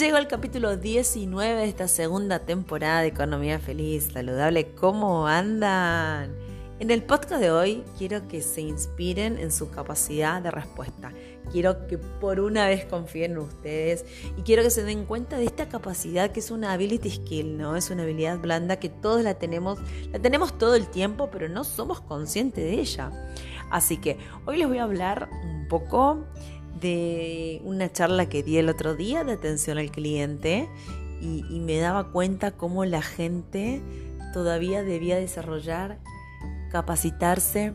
Llego al capítulo 19 de esta segunda temporada de Economía Feliz, Saludable. ¿Cómo andan? En el podcast de hoy quiero que se inspiren en su capacidad de respuesta. Quiero que por una vez confíen en ustedes y quiero que se den cuenta de esta capacidad que es una ability skill, ¿no? Es una habilidad blanda que todos la tenemos, la tenemos todo el tiempo, pero no somos conscientes de ella. Así que hoy les voy a hablar un poco de una charla que di el otro día de atención al cliente y, me daba cuenta cómo la gente todavía debía desarrollar, capacitarse,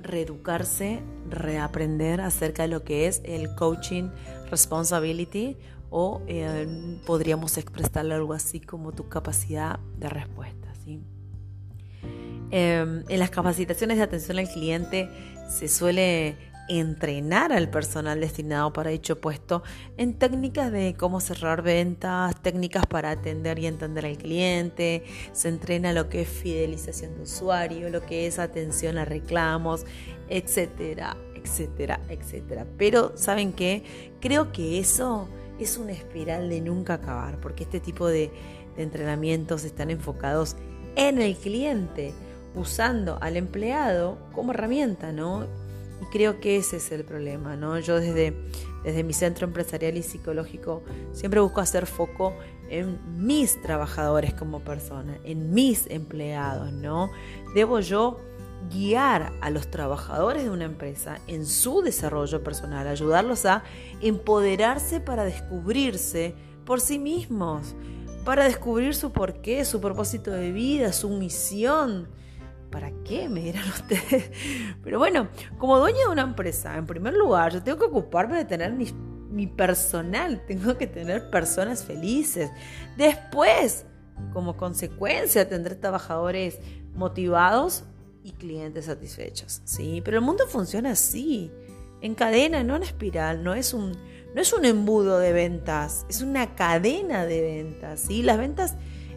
reeducarse, reaprender acerca de lo que es el coaching responsibility o eh, podríamos expresarlo algo así como tu capacidad de respuesta. ¿sí? Em, en las capacitaciones de atención al cliente se suele entrenar al personal destinado para dicho puesto en técnicas de cómo cerrar ventas, técnicas para atender y entender al cliente, se entrena lo que es fidelización de usuario, lo que es atención a reclamos, etcétera, etcétera, etcétera. Pero, ¿saben qué? Creo que eso es una espiral de nunca acabar, porque este tipo de, de entrenamientos están enfocados en el cliente, usando al empleado como herramienta, ¿no? Y creo que ese es el problema, ¿no? Yo desde, desde mi centro empresarial y psicológico siempre busco hacer foco en mis trabajadores como persona, en mis empleados, ¿no? Debo yo guiar a los trabajadores de una empresa en su desarrollo personal, ayudarlos a empoderarse para descubrirse por sí mismos, para descubrir su porqué, su propósito de vida, su misión, ¿Para qué? Me dirán ustedes. Pero bueno, como dueña de una empresa, en primer lugar, yo tengo que ocuparme de tener mi, personal, tengo que tener personas felices. Después, como consecuencia, tendré trabajadores motivados y clientes satisfechos. Sí, pero el mundo funciona así, en cadena, no en espiral, no es un, no es un embudo de ventas, es una cadena de ventas. ¿sí? Las ventas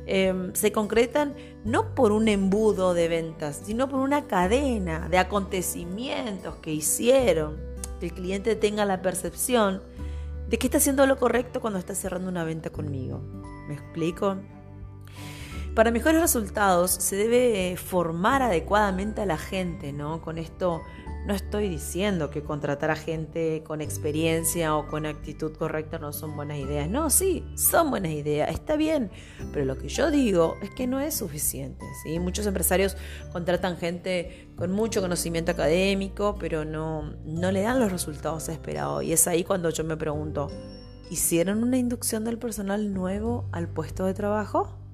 Em, se concretan no por un embudo de ventas, sino por una cadena de acontecimientos que hicieron que el cliente tenga la percepción de que está haciendo lo correcto cuando está cerrando una venta conmigo. ¿Me explico? Para mejores resultados se debe formar adecuadamente a la gente, ¿no? Con esto no estoy diciendo que contratar a gente con experiencia o con actitud correcta no son buenas ideas. No, sí, son buenas ideas, está bien. Pero lo que yo digo es que no es suficiente. ¿sí? Muchos empresarios contratan gente con mucho conocimiento académico, pero no, no le dan los resultados esperados. Y es ahí cuando yo me pregunto, ¿hicieron una inducción del personal nuevo al puesto de trabajo?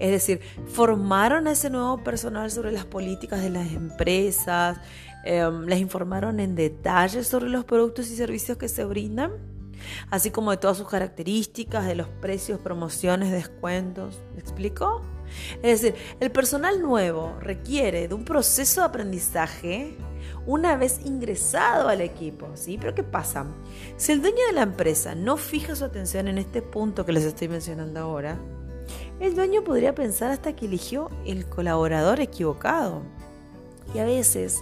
Es decir, formaron a ese nuevo personal sobre las políticas de las empresas, Em, les informaron en detalle sobre los productos y servicios que se brindan, así como de todas sus características, de los precios, promociones, descuentos. ¿Me explico? Es decir, el personal nuevo requiere de un proceso de aprendizaje una vez ingresado al equipo, ¿sí? Pero ¿qué pasa? Si el dueño de la empresa no fija su atención en este punto que les estoy mencionando ahora, el dueño podría pensar hasta que eligió el colaborador equivocado. Y a veces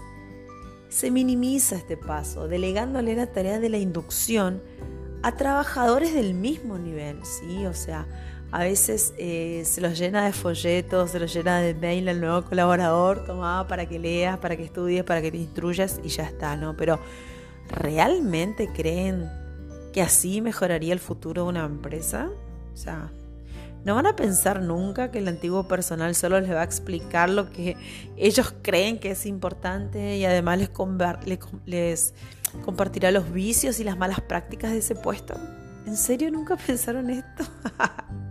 se minimiza este paso, delegándole la tarea de la inducción a trabajadores del mismo nivel, ¿sí? O sea, a veces eh, se los llena de folletos, se los llena de mail al nuevo colaborador, toma para que leas, para que estudies, para que te instruyas y ya está, ¿no? Pero ¿realmente creen que así mejoraría el futuro de una empresa? O sea, no van a pensar nunca que el antiguo personal solo les va a explicar lo que ellos creen que es importante y además les, les, compartirá los vicios y las malas prácticas de ese puesto. ¿En serio nunca pensaron esto?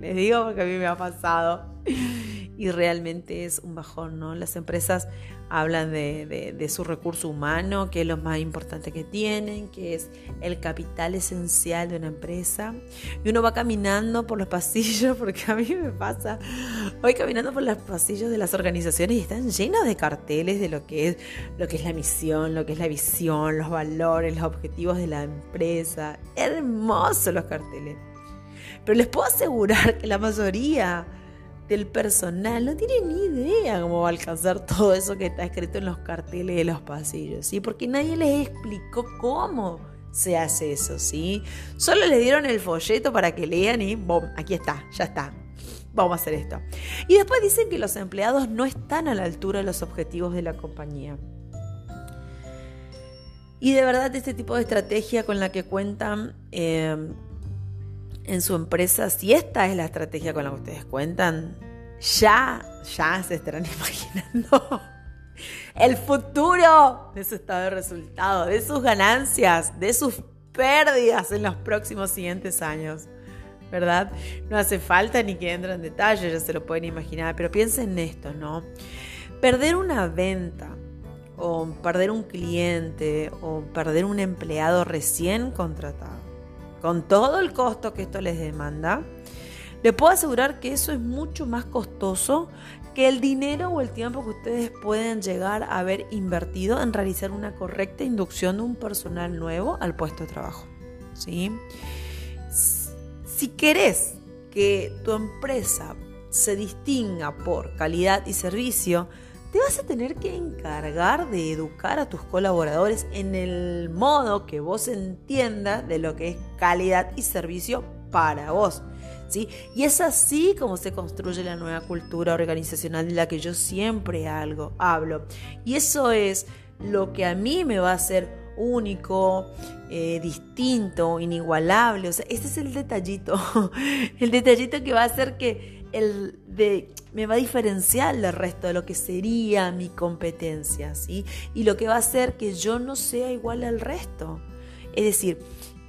les digo porque a mí me ha pasado y realmente es un bajón, ¿no? Las empresas hablan de, su recurso humano, que es lo más importante que tienen, que es el capital esencial de una empresa. Y uno va caminando por los pasillos, porque a mí me pasa, voy caminando por los pasillos de las organizaciones y están llenos de carteles de lo que es, lo que es la misión, lo que es la visión, los valores, los objetivos de la empresa. Hermosos los carteles. Pero les puedo asegurar que la mayoría del personal no tiene ni idea cómo va a alcanzar todo eso que está escrito en los carteles de los pasillos, ¿sí? Porque nadie les explicó cómo se hace eso, ¿sí? Solo le dieron el folleto para que lean y ¡bom! Aquí está, ya está. Vamos a hacer esto. Y después dicen que los empleados no están a la altura de los objetivos de la compañía. Y de verdad este tipo de estrategia con la que cuentan eh, en su empresa, si esta es la estrategia con la que ustedes cuentan, ya, ya se estarán imaginando el futuro de su estado de resultado, de sus ganancias, de sus pérdidas en los próximos siguientes años. ¿Verdad? No hace falta ni que entre en detalle, ya se lo pueden imaginar, pero piensen en esto, ¿no? Perder una venta o perder un cliente o perder un empleado recién contratado, con todo el costo que esto les demanda, le puedo asegurar que eso es mucho más costoso que el dinero o el tiempo que ustedes pueden llegar a haber invertido en realizar una correcta inducción de un personal nuevo al puesto de trabajo. ¿sí? Si querés que tu empresa se distinga por calidad y servicio, te vas a tener que encargar de educar a tus colaboradores en el modo que vos entiendas de lo que es calidad y servicio para vos. Y es así como se construye la nueva cultura organizacional de la que yo siempre algo, hablo. Y eso es lo que a mí me va a hacer único, eh, distinto, inigualable. O sea, ese es el detallito. el detallito que va a hacer que el de, me va a diferenciar del resto de lo que sería mi competencia, ¿sí? Y lo que va a hacer que yo no sea igual al resto. Es decir,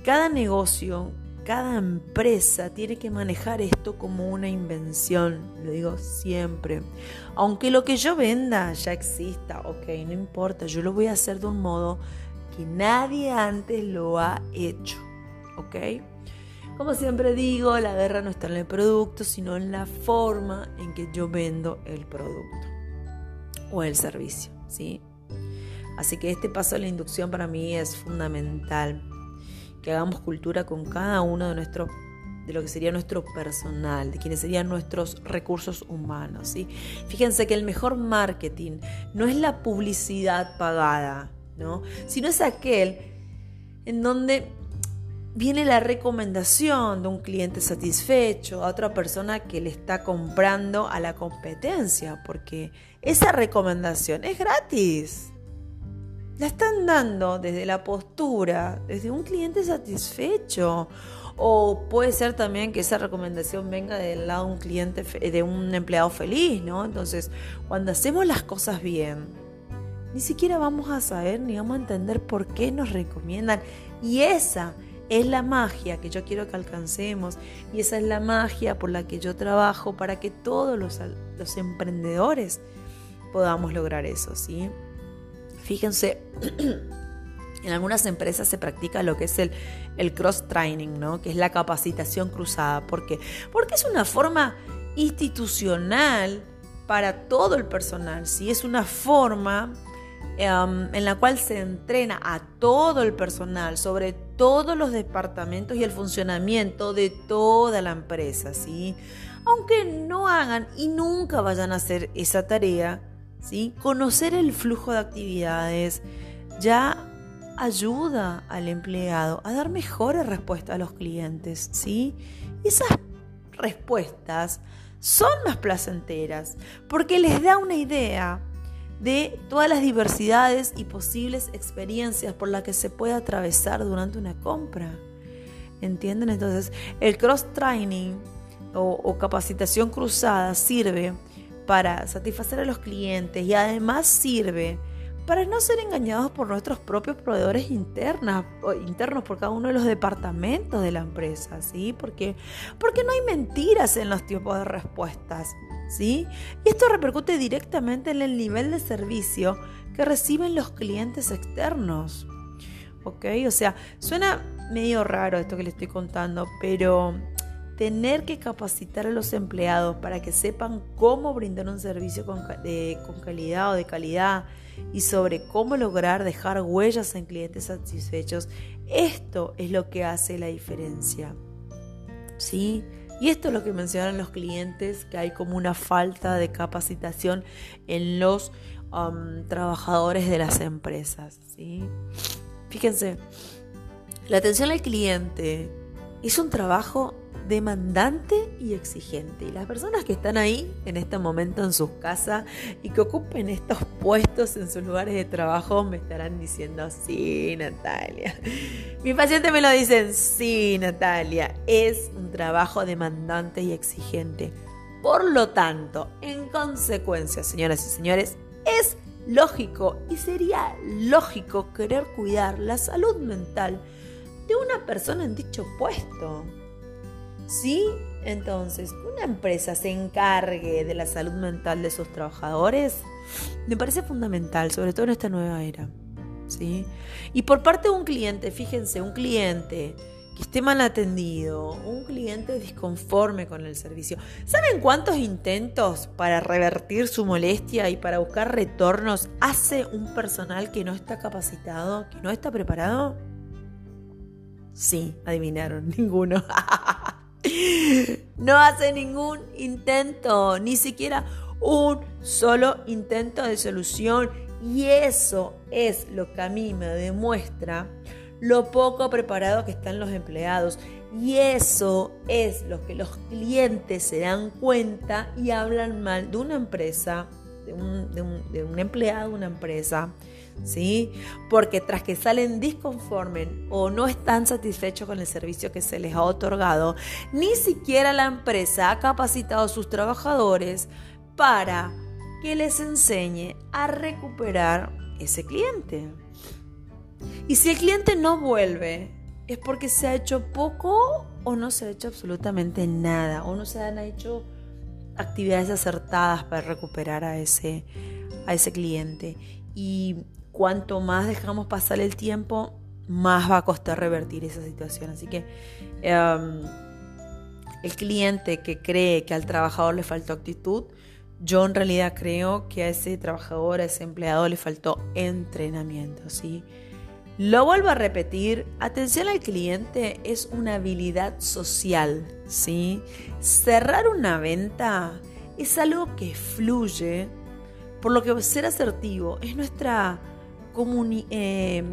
cada negocio, cada empresa tiene que manejar esto como una invención, lo digo siempre. Aunque lo que yo venda ya exista, ok, no importa, yo lo voy a hacer de un modo que nadie antes lo ha hecho, ok. Como siempre digo, la guerra no está en el producto, sino en la forma en que yo vendo el producto o el servicio, ¿sí? Así que este paso de la inducción para mí es fundamental que hagamos cultura con cada uno de nuestros de lo que sería nuestro personal, de quienes serían nuestros recursos humanos. ¿sí? Fíjense que el mejor marketing no es la publicidad pagada, ¿no? sino es aquel en donde viene la recomendación de un cliente satisfecho a otra persona que le está comprando a la competencia, porque esa recomendación es gratis la están dando desde la postura, desde un cliente satisfecho. O puede ser también que esa recomendación venga del lado de un cliente, de un empleado feliz, ¿no? Entonces, cuando hacemos las cosas bien, ni siquiera vamos a saber ni vamos a entender por qué nos recomiendan. Y esa es la magia que yo quiero que alcancemos. Y esa es la magia por la que yo trabajo para que todos los, los emprendedores podamos lograr eso, ¿sí? Fíjense, en algunas empresas se practica lo que es el, el cross-training, ¿no? que es la capacitación cruzada. ¿Por qué? Porque es una forma institucional para todo el personal. ¿sí? Es una forma em, en la cual se entrena a todo el personal sobre todos los departamentos y el funcionamiento de toda la empresa. ¿sí? Aunque no hagan y nunca vayan a hacer esa tarea, Conocer el flujo de actividades ya ayuda al empleado a dar mejores respuestas a los clientes, ¿sí? Esas respuestas son más placenteras porque les da una idea de todas las diversidades y posibles experiencias por las que se puede atravesar durante una compra. ¿Entienden? Entonces, el cross-training o, o capacitación cruzada sirve para satisfacer a los clientes y además sirve para no ser engañados por nuestros propios proveedores internos, internos por cada uno de los departamentos de la empresa, ¿sí? Porque, porque no hay mentiras en los tiempos de respuestas, ¿sí? Y esto repercute directamente en el nivel de servicio que reciben los clientes externos, ¿ok? O sea, suena medio raro esto que le estoy contando, pero tener que capacitar a los empleados para que sepan cómo brindar un servicio con, calidad o de calidad y sobre cómo lograr dejar huellas en clientes satisfechos, esto es lo que hace la diferencia. ¿Sí? Y esto es lo que mencionan los clientes, que hay como una falta de capacitación en los um, trabajadores de las empresas. ¿sí? Fíjense, La atención al cliente es un trabajo demandante y exigente. Y las personas que están ahí en este momento en sus casas y que ocupen estos puestos en sus lugares de trabajo me estarán diciendo, sí, Natalia. Mi paciente me lo dicen, sí, Natalia, es un trabajo demandante y exigente. Por lo tanto, en consecuencia, señoras y señores, es lógico y sería lógico querer cuidar la salud mental de una persona en dicho puesto. ¿Sí? Entonces, una empresa se encargue de la salud mental de sus trabajadores, me parece fundamental, sobre todo en esta nueva era. ¿Sí? Y por parte de un cliente, fíjense, un cliente que esté mal atendido, un cliente disconforme con el servicio. ¿Saben cuántos intentos para revertir su molestia y para buscar retornos hace un personal que no está capacitado, que no está preparado? Sí, adivinaron, ninguno. No hace ningún intento, ni siquiera un solo intento de solución. Y eso es lo que a mí me demuestra lo poco preparado que están los empleados. Y eso es lo que los clientes se dan cuenta y hablan mal de una empresa, de un, de un empleado de una empresa ¿sí? Porque tras que salen disconformes o no están satisfechos con el servicio que se les ha otorgado, ni siquiera la empresa ha capacitado a sus trabajadores para que les enseñe a recuperar ese cliente. Y si el cliente no vuelve, es porque se ha hecho poco o no se ha hecho absolutamente nada, o no se han hecho actividades acertadas para recuperar a ese, a ese cliente. Y cuanto más dejamos pasar el tiempo, más va a costar revertir esa situación. Así que em, el cliente que cree que al trabajador le faltó actitud, yo en realidad creo que a ese trabajador, a ese empleado le faltó entrenamiento, ¿sí? Lo vuelvo a repetir, atención al cliente es una habilidad social, ¿sí? Cerrar una venta es algo que fluye, por lo que ser asertivo es nuestra eh,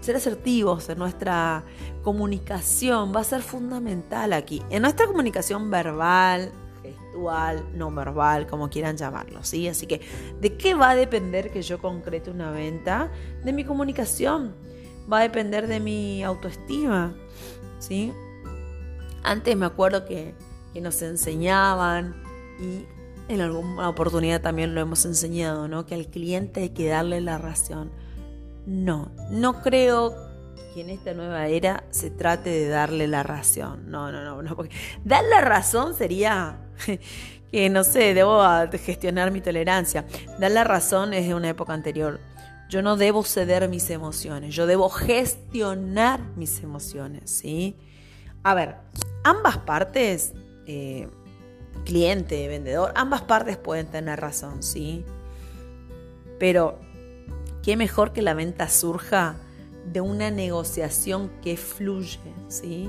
ser asertivos en nuestra comunicación va a ser fundamental aquí. En nuestra comunicación verbal, gestual, no verbal, como quieran llamarlo, ¿sí? Así que, ¿de qué va a depender que yo concrete una venta? De mi comunicación. Va a depender de mi autoestima, ¿sí? Antes me acuerdo que, que nos enseñaban y en alguna oportunidad también lo hemos enseñado, ¿no? Que al cliente hay que darle la razón. No, no creo que en esta nueva era se trate de darle la razón. No, no, no, no. Dar la razón sería que, no sé, debo gestionar mi tolerancia. Dar la razón es de una época anterior. Yo no debo ceder mis emociones, yo debo gestionar mis emociones, ¿sí? A ver, ambas partes, eh, cliente, vendedor, ambas partes pueden tener razón, ¿sí? Pero qué mejor que la venta surja de una negociación que fluye, ¿sí?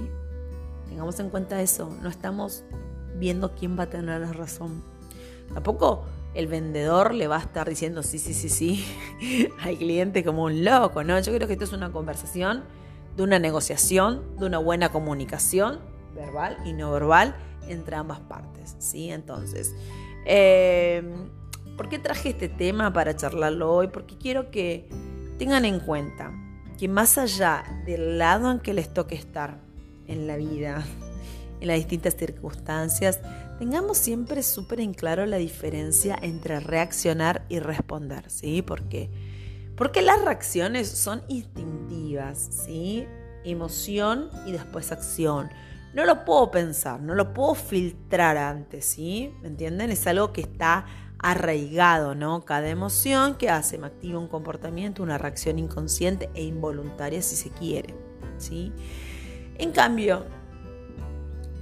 Tengamos en cuenta eso, no estamos viendo quién va a tener la razón. Tampoco el vendedor le va a estar diciendo sí, sí, sí, sí al cliente como un loco, ¿no? Yo creo que esto es una conversación de una negociación, de una buena comunicación verbal y no verbal entre ambas partes, ¿sí? Entonces, eh, ¿Por qué traje este tema para charlarlo hoy? Porque quiero que tengan en cuenta que más allá del lado en que les toque estar en la vida, en las distintas circunstancias, tengamos siempre súper en claro la diferencia entre reaccionar y responder, ¿sí? Porque, porque las reacciones son instintivas, ¿sí? Emoción y después acción. No lo puedo pensar, no lo puedo filtrar antes, ¿sí? ¿Me entienden? Es algo que está arraigado, ¿no? Cada emoción que hace me activa un comportamiento, una reacción inconsciente e involuntaria si se quiere, ¿sí? En cambio,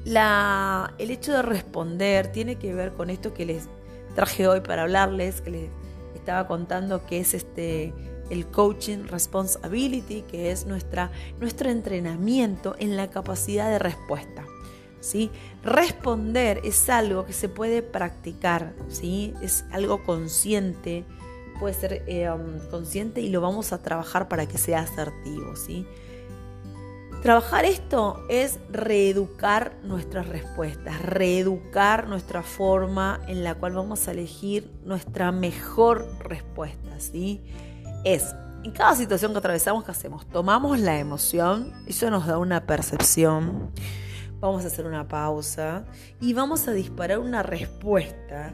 la, el hecho de responder tiene que ver con esto que les traje hoy para hablarles, que les estaba contando que es este el coaching responsibility, que es nuestra, nuestro entrenamiento en la capacidad de respuesta. ¿Sí? Responder es algo que se puede practicar, ¿sí? Es algo consciente, puede ser eh, um, consciente y lo vamos a trabajar para que sea asertivo, ¿sí? Trabajar esto es reeducar nuestras respuestas, reeducar nuestra forma en la cual vamos a elegir nuestra mejor respuesta, ¿sí? Es, en cada situación que atravesamos, ¿qué hacemos? Tomamos la emoción, eso nos da una percepción, vamos a hacer una pausa y vamos a disparar una respuesta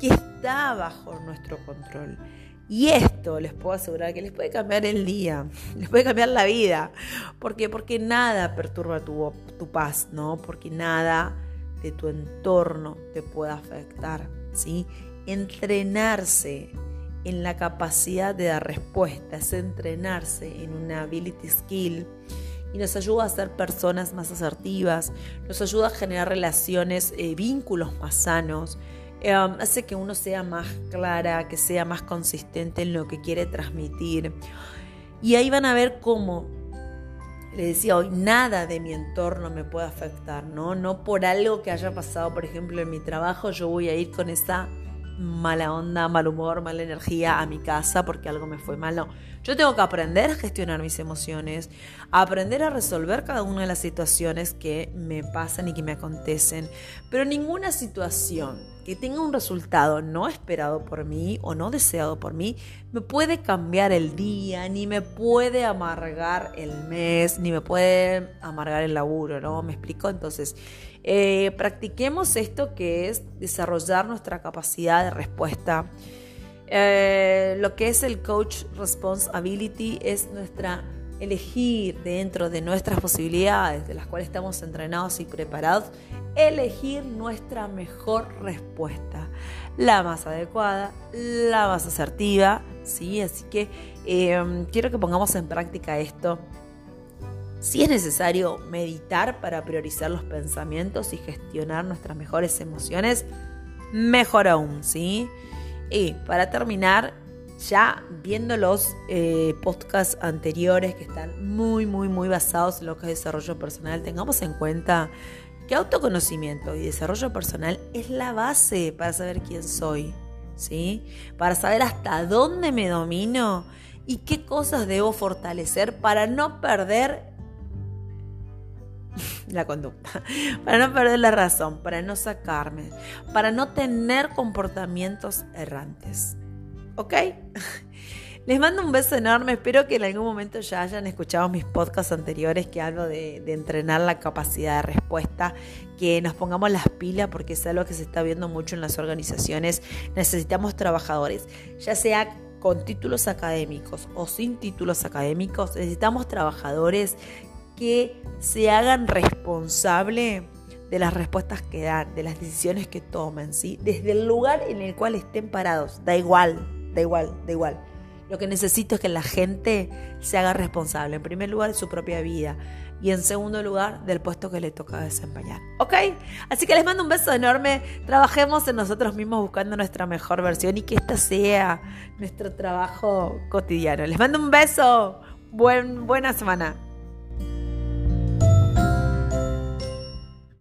que está bajo nuestro control. Y esto les puedo asegurar que les puede cambiar el día, les puede cambiar la vida. ¿Por qué? Porque nada perturba tu, tu paz, ¿no? Porque nada de tu entorno te puede afectar, ¿sí? Entrenarse en la capacidad de dar respuestas, entrenarse en una ability skill y nos ayuda a ser personas más asertivas, nos ayuda a generar relaciones, eh, vínculos más sanos, Em, hace que uno sea más clara, que sea más consistente en lo que quiere transmitir. Y ahí van a ver cómo, le decía hoy, nada de mi entorno me puede afectar, ¿no? No por algo que haya pasado, por ejemplo, en mi trabajo, yo voy a ir con esa mala onda, mal humor, mala energía a mi casa porque algo me fue mal. Yo tengo que aprender a gestionar mis emociones, aprender a resolver cada una de las situaciones que me pasan y que me acontecen. Pero ninguna situación que tenga un resultado no esperado por mí o no deseado por mí, me puede cambiar el día, ni me puede amargar el mes, ni me puede amargar el laburo, ¿no? ¿Me explico? Entonces, eh, practiquemos esto que es desarrollar nuestra capacidad de respuesta. Eh, lo que es el Coach Response Ability es nuestra elegir dentro de nuestras posibilidades, de las cuales estamos entrenados y preparados, elegir nuestra mejor respuesta, la más adecuada, la más asertiva, ¿sí? Así que em, quiero que pongamos en práctica esto. Si es necesario meditar para priorizar los pensamientos y gestionar nuestras mejores emociones, mejor aún, ¿sí? Y para terminar, ya viendo los eh, podcasts anteriores que están muy, muy, muy basados en lo que es desarrollo personal, tengamos en cuenta que autoconocimiento y desarrollo personal es la base para saber quién soy, ¿sí? Para saber hasta dónde me domino y qué cosas debo fortalecer para no perder la conducta, para no perder la razón, para no sacarme, para no tener comportamientos errantes. ¿ok? Les mando un beso enorme, espero que en algún momento ya hayan escuchado mis podcasts anteriores que hablo de, entrenar la capacidad de respuesta, que nos pongamos las pilas porque es algo que se está viendo mucho en las organizaciones. Necesitamos trabajadores, ya sea con títulos académicos o sin títulos académicos, necesitamos trabajadores que se hagan responsable de las respuestas que dan, de las decisiones que tomen, ¿sí? Desde el lugar en el cual estén parados, da igual, da igual, da igual. Lo que necesito es que la gente se haga responsable, en primer lugar, de su propia vida y en segundo lugar, del puesto que le toca desempeñar. ¿Ok? Así que les mando un beso enorme. Trabajemos en nosotros mismos buscando nuestra mejor versión y que esta sea nuestro trabajo cotidiano. Les mando un beso. Buen, buena semana.